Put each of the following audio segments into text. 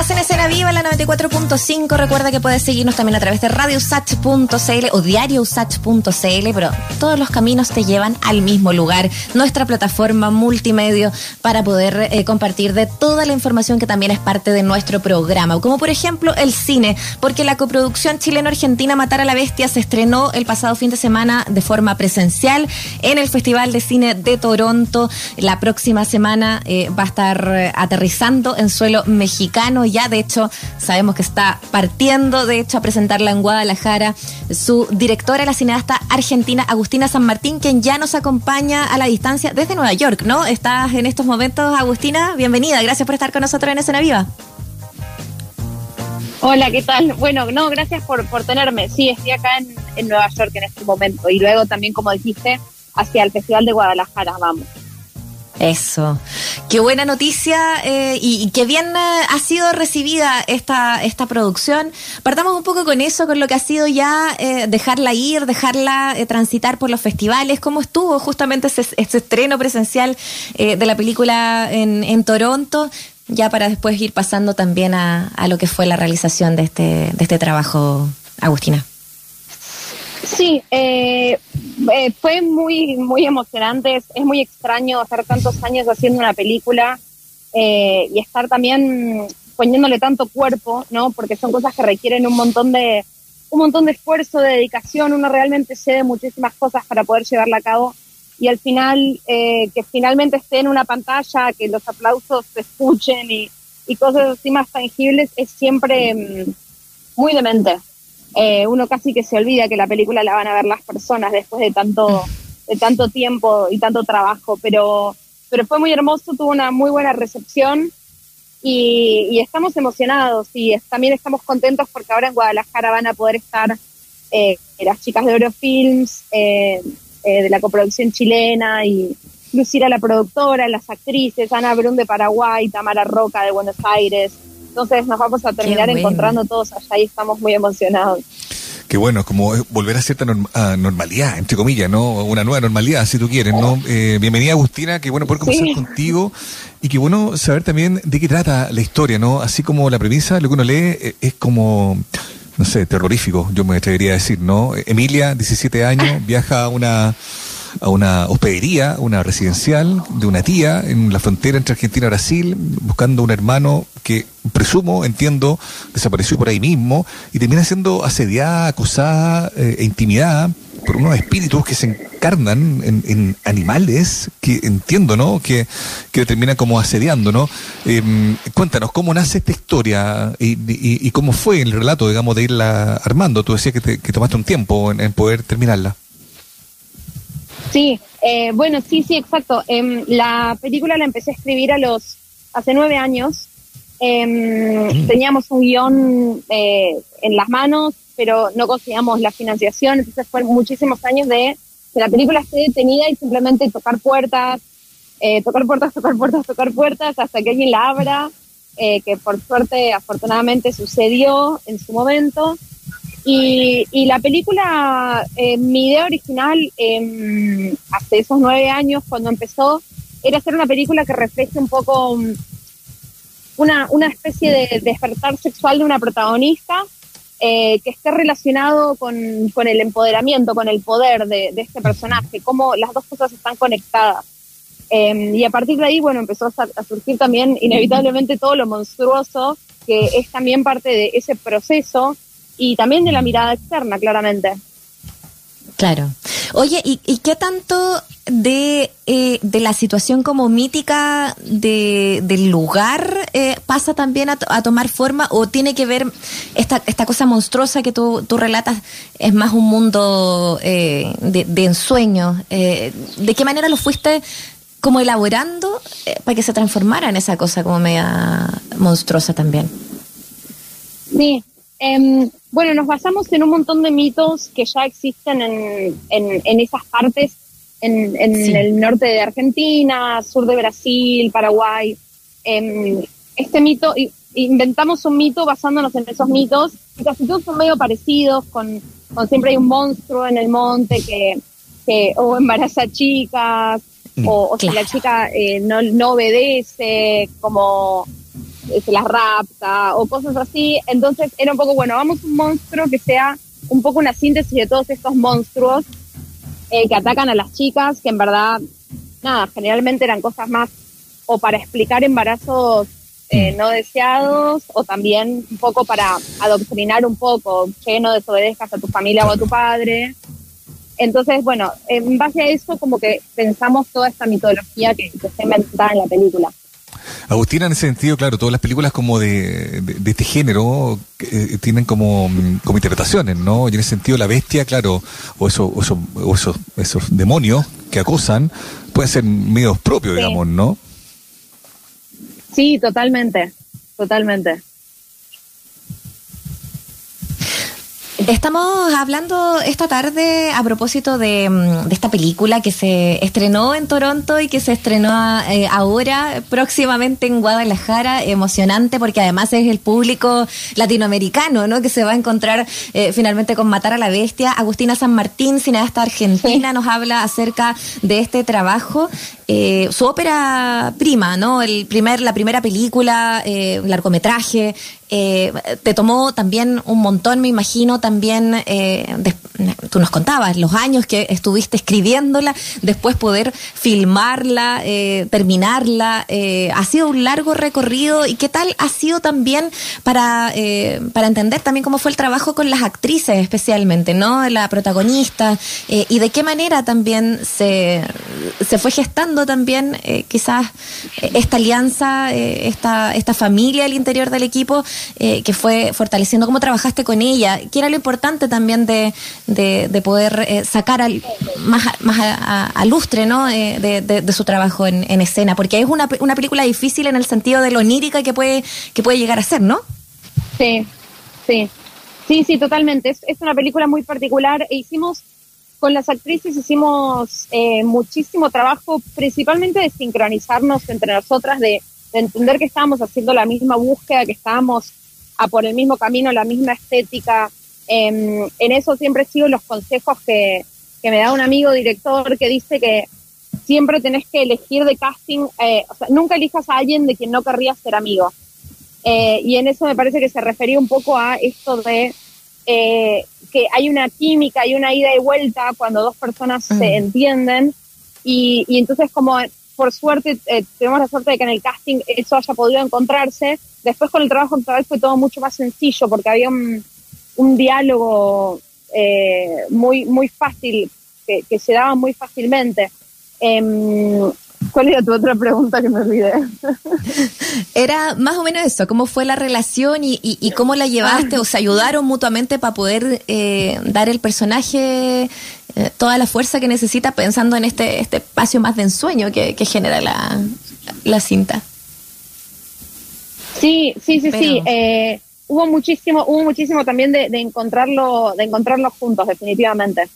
Estás en escena viva, la 94.5. Recuerda que puedes seguirnos también a través de radiosach.cl o diariousach.cl, pero todos los caminos te llevan al mismo lugar, nuestra plataforma multimedia para poder eh, compartir de toda la información que también es parte de nuestro programa, como por ejemplo el cine, porque la coproducción chileno-argentina Matar a la Bestia se estrenó el pasado fin de semana de forma presencial en el Festival de Cine de Toronto. La próxima semana eh, va a estar eh, aterrizando en suelo mexicano. Ya, de hecho, sabemos que está partiendo, de hecho, a presentarla en Guadalajara. Su directora, la cineasta argentina Agustina San Martín, quien ya nos acompaña a la distancia desde Nueva York, ¿no? Estás en estos momentos, Agustina. Bienvenida. Gracias por estar con nosotros en Escena Viva. Hola, ¿qué tal? Bueno, no, gracias por, por tenerme. Sí, estoy acá en, en Nueva York en este momento. Y luego también, como dijiste, hacia el Festival de Guadalajara, vamos. Eso. Qué buena noticia eh, y, qué bien eh, ha sido recibida esta, esta producción. Partamos un poco con eso, con lo que ha sido ya eh, dejarla ir, dejarla transitar por los festivales. ¿Cómo estuvo justamente ese, estreno presencial de la película en, en, Toronto? Ya para después ir pasando también a, a lo que fue la realización de este, de este trabajo, Agustina. Sí, eh, eh, fue muy, muy emocionante. Es, muy extraño estar tantos años haciendo una película eh, y estar también poniéndole tanto cuerpo, ¿no? Porque son cosas que requieren un montón de un montón de esfuerzo, de dedicación. Uno realmente cede muchísimas cosas para poder llevarla a cabo y al final que finalmente esté en una pantalla, que los aplausos se escuchen y, y cosas así más tangibles es siempre mm, muy demente. Eh, uno casi que se olvida que la película la van a ver las personas después de tanto, de tanto tiempo y tanto trabajo, pero, pero fue muy hermoso, tuvo una muy buena recepción y, estamos emocionados y también estamos contentos porque ahora en Guadalajara van a poder estar eh, las chicas de Eurofilms, eh, de la coproducción chilena y Lucira la productora, las actrices, Ana Brun de Paraguay, Tamara Roca de Buenos Aires, entonces nos vamos a terminar encontrando todos allá y estamos muy emocionados. Qué bueno, es como volver a cierta normalidad, entre comillas, ¿no? Una nueva normalidad, si tú quieres, ¿no? Eh, bienvenida, Agustina, qué bueno poder conversar contigo y qué bueno saber también de qué trata la historia, ¿no? Así como la premisa, lo que uno lee eh, es como, no sé, terrorífico, yo me atrevería a decir, ¿no? Emilia, 17 años, viaja a una a una hospedería, una residencial de una tía en la frontera entre Argentina y Brasil, buscando un hermano que presumo, entiendo, desapareció por ahí mismo y termina siendo asediada, acosada eh, e intimidada por unos espíritus que se encarnan en, animales que entiendo, ¿no? Que, que terminan como asediando, ¿no? Em, cuéntanos, ¿cómo nace esta historia y, cómo fue el relato, digamos, de irla armando? Tú decías que, que tomaste un tiempo en poder terminarla. Sí, eh, bueno, sí, sí, exacto. Em, la película la empecé a escribir a los hace nueve años. Em, mm. Teníamos un guion eh, en las manos, pero no conseguíamos la financiación, entonces fueron muchísimos años de que la película esté detenida y simplemente tocar puertas, eh, tocar puertas, tocar puertas, tocar puertas, hasta que alguien la abra, que por suerte, afortunadamente, sucedió en su momento. Y, la película, eh, mi idea original, eh, hace esos nueve años, cuando empezó, era hacer una película que refleje un poco um, una, una especie de despertar sexual de una protagonista eh, que esté relacionado con, con, el empoderamiento, con el poder de, este personaje, cómo las dos cosas están conectadas. Em, y a partir de ahí, bueno, empezó a, a surgir también inevitablemente todo lo monstruoso, que es también parte de ese proceso y también de la mirada externa, claramente. Claro. Oye, ¿y, qué tanto de, eh, de, la situación como mítica de, del lugar eh, pasa también a, tomar forma o tiene que ver esta, esta cosa monstruosa que tú, tú relatas es más un mundo eh, de, de, ensueño? ¿De qué manera lo fuiste como elaborando para que se transformara en esa cosa como media monstruosa también? Sí, Em, bueno, nos basamos en un montón de mitos que ya existen en, en, esas partes, en, el norte de Argentina, sur de Brasil, Paraguay. Em, este mito, inventamos un mito basándonos en esos mitos, y casi todos son medio parecidos, con, siempre hay un monstruo en el monte que, que o embaraza chicas, o, si la chica eh, no, no obedece, como se las rapta o cosas así. Entonces era un poco, bueno, vamos un monstruo que sea un poco una síntesis de todos estos monstruos eh, que atacan a las chicas, que en verdad, nada, generalmente eran cosas más o para explicar embarazos eh, no deseados o también un poco para adoctrinar un poco, que no desobedezcas a tu familia o a tu padre. Entonces, bueno, en base a eso como que pensamos toda esta mitología que, que está inventada en la película. Agustina, en ese sentido, claro, todas las películas como de, de, este género eh, tienen como, como interpretaciones, ¿no? Y en ese sentido, la bestia, claro, o, eso, o, eso, o esos, esos demonios que acosan, pueden ser medios propios, digamos, ¿no? Sí, totalmente, totalmente. Estamos hablando esta tarde a propósito de, mm, esta película que se estrenó en Toronto y que se estrenó eh, ahora próximamente en Guadalajara. Emocionante porque además es el público latinoamericano, ¿no? Que se va a encontrar eh, finalmente con Matar a la Bestia. Agustina San Martín, cineasta argentina, nos habla acerca de este trabajo eh, su ópera prima, ¿no? El primer, la primera película, eh, largometraje, eh, te tomó también un montón, me imagino, también, eh, tú nos contabas, los años que estuviste escribiéndola, después poder filmarla, eh, terminarla, eh, ha sido un largo recorrido y qué tal ha sido también para, para entender también cómo fue el trabajo con las actrices especialmente, ¿no? La protagonista y de qué manera también se, se fue gestando también eh, quizás eh, esta alianza, eh, esta, esta familia al interior del equipo que fue fortaleciendo. ¿Cómo trabajaste con ella? ¿Qué era lo importante también de, de, poder sacar al, más, más a, lustre ¿no? de, de, su trabajo en, en, escena? Porque es una, una película difícil en el sentido de lo onírica que puede, que puede llegar a ser, ¿no? Sí, sí. Sí, sí, totalmente. Es, es una película muy particular e hicimos con las actrices hicimos eh, muchísimo trabajo, principalmente de sincronizarnos entre nosotras, de, entender que estábamos haciendo la misma búsqueda, que estábamos a por el mismo camino, la misma estética. Em, en eso siempre sigo los consejos que, que, me da un amigo director que dice que siempre tenés que elegir de casting, eh, o sea, nunca elijas a alguien de quien no querrías ser amigo. Eh, y en eso me parece que se refería un poco a esto de eh, que hay una química y una ida y vuelta cuando dos personas se mm. entienden y, y, entonces como por suerte eh, tenemos la suerte de que en el casting eso haya podido encontrarse, después con el trabajo actual fue todo mucho más sencillo porque había un, un diálogo eh, muy, muy fácil, que, que, se daba muy fácilmente. Eh, ¿Cuál era tu otra pregunta que me olvidé? Era más o menos eso, ¿cómo fue la relación y, y, cómo la llevaste ah. o se ayudaron mutuamente para poder eh, dar el personaje eh, toda la fuerza que necesita pensando en este, este espacio más de ensueño que, que genera la, la, cinta? Sí, sí, sí, sí. Eh, hubo muchísimo, hubo muchísimo también de, de encontrarlo, de encontrarlos juntos, definitivamente.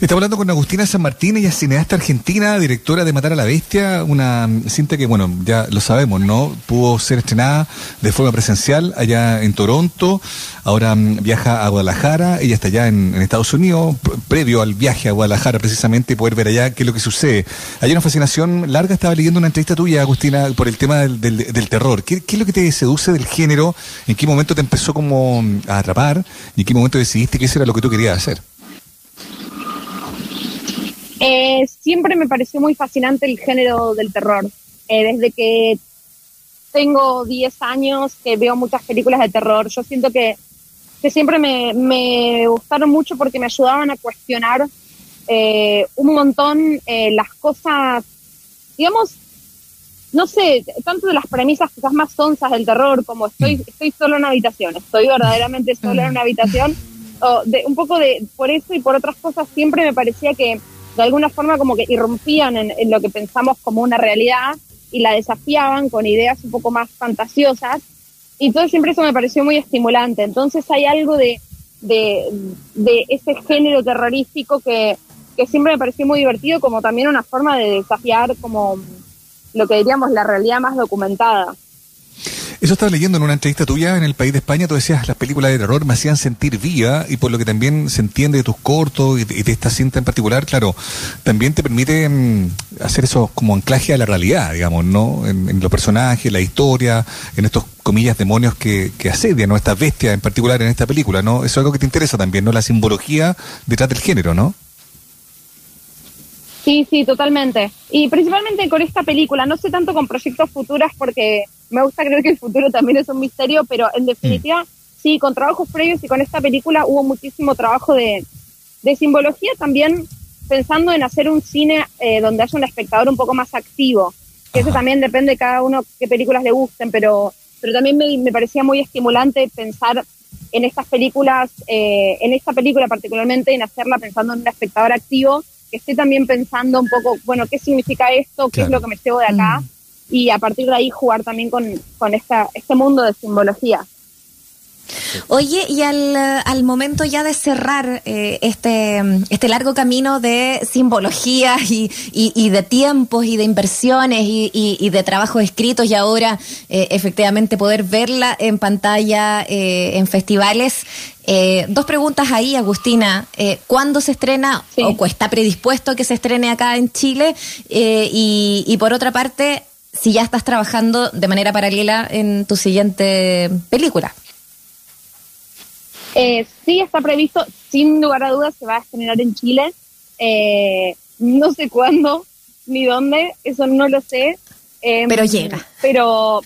Estamos hablando con Agustina San Martín, ella es cineasta argentina, directora de Matar a la Bestia, una cinta que, bueno, ya lo sabemos, ¿no? Pudo ser estrenada de forma presencial allá en Toronto, ahora mm, viaja a Guadalajara, ella está allá en, Estados Unidos, previo al viaje a Guadalajara precisamente, poder ver allá qué es lo que sucede. Hay una fascinación larga, estaba leyendo una entrevista tuya, Agustina, por el tema del, del, terror. ¿Qué, ¿Qué, es lo que te seduce del género? ¿En qué momento te empezó como a atrapar? ¿Y en qué momento decidiste que eso era lo que tú querías hacer? Eh, siempre me pareció muy fascinante el género del terror. Eh, desde que tengo 10 años que veo muchas películas de terror, yo siento que, que siempre me, me, gustaron mucho porque me ayudaban a cuestionar eh, un montón eh, las cosas, digamos, no sé, tanto de las premisas quizás más sonzas del terror, como estoy, mm. estoy solo en una habitación, estoy verdaderamente solo en una habitación, o de, un poco de, por eso y por otras cosas, siempre me parecía que de alguna forma como que irrumpían en, lo que pensamos como una realidad y la desafiaban con ideas un poco más fantasiosas. Y todo siempre eso me pareció muy estimulante. Entonces hay algo de, de, ese género terrorístico que, que siempre me pareció muy divertido, como también una forma de desafiar como lo que diríamos la realidad más documentada. Eso estaba leyendo en una entrevista tuya en el país de España, tú decías las películas de terror me hacían sentir viva y por lo que también se entiende de tus cortos y de, esta cinta en particular, claro, también te permite mm, hacer eso como anclaje a la realidad, digamos, ¿no? En, los personajes, la historia, en estos comillas demonios que, que asedian, ¿no? Estas bestias en particular en esta película, ¿no? Eso es algo que te interesa también, ¿no? La simbología detrás del género, ¿no? Sí, sí, totalmente. Y principalmente con esta película, no sé tanto con proyectos futuros porque me gusta creer que el futuro también es un misterio, pero en definitiva, mm. sí, con trabajos previos y con esta película hubo muchísimo trabajo de, simbología también pensando en hacer un cine eh, donde haya un espectador un poco más activo, que eso también depende de cada uno qué películas le gusten, pero, pero también me, parecía muy estimulante pensar en estas películas, eh, en esta película particularmente, en hacerla pensando en un espectador activo que esté también pensando un poco, bueno, ¿qué significa esto? ¿Qué es lo que me llevo de acá? Mm. Y a partir de ahí jugar también con, con esta, este mundo de simbología. Oye, y al, al, momento ya de cerrar eh, este, este largo camino de simbología y, y, de tiempos y de inversiones y, y de trabajos escritos y ahora eh, efectivamente poder verla en pantalla eh, en festivales, eh, dos preguntas ahí, Agustina. Eh, ¿Cuándo se estrena o está predispuesto que se estrene acá en Chile? Eh, y, por otra parte, si ya estás trabajando de manera paralela en tu siguiente película. sí, está previsto. Sin lugar a dudas, se va a estrenar en Chile. no sé cuándo ni dónde, eso no lo sé. Em, pero llega. Pero,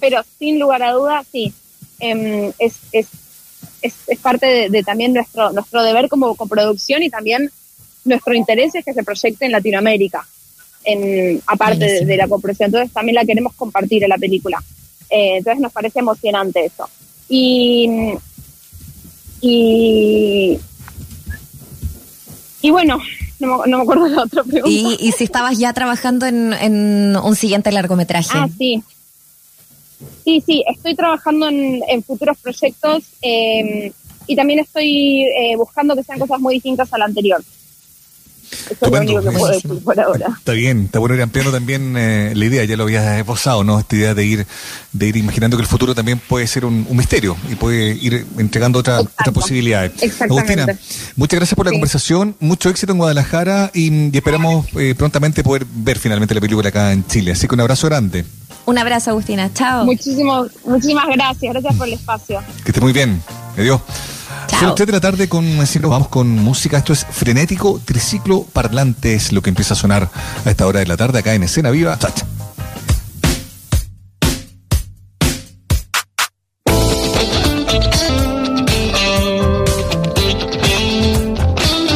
pero sin lugar a dudas, sí. Em, es, es es, parte de, también nuestro, nuestro deber como coproducción y también nuestro interés es que se proyecte en Latinoamérica, en, aparte de, la coproducción. Entonces también la queremos compartir en la película. Eh, entonces nos parece emocionante eso. Y, y, y bueno, no, me acuerdo de la otra pregunta. ¿Y, y si estabas ya trabajando en, en un siguiente largometraje? Ah, sí. Sí, sí, estoy trabajando en, futuros proyectos em, y también estoy eh, buscando que sean cosas muy distintas a la anterior. Eso es lo único que puedo decir por ahora. Está bien, está bueno ir ampliando también eh, la idea, ya lo habías esbozado, ¿no? Esta idea de ir, de ir imaginando que el futuro también puede ser un, misterio y puede ir entregando otra, otra posibilidades. Agustina, muchas gracias por la conversación, mucho éxito en Guadalajara y, esperamos eh, prontamente poder ver finalmente la película acá en Chile. Así que un abrazo grande. Un abrazo, Agustina. Chao. Muchísimo, muchísimas gracias. Gracias por el espacio. Que esté muy bien. Adiós. Son de la tarde con vamos con música. Esto es frenético, triciclo parlante, es lo que empieza a sonar a esta hora de la tarde acá en Escena Viva. Chacha.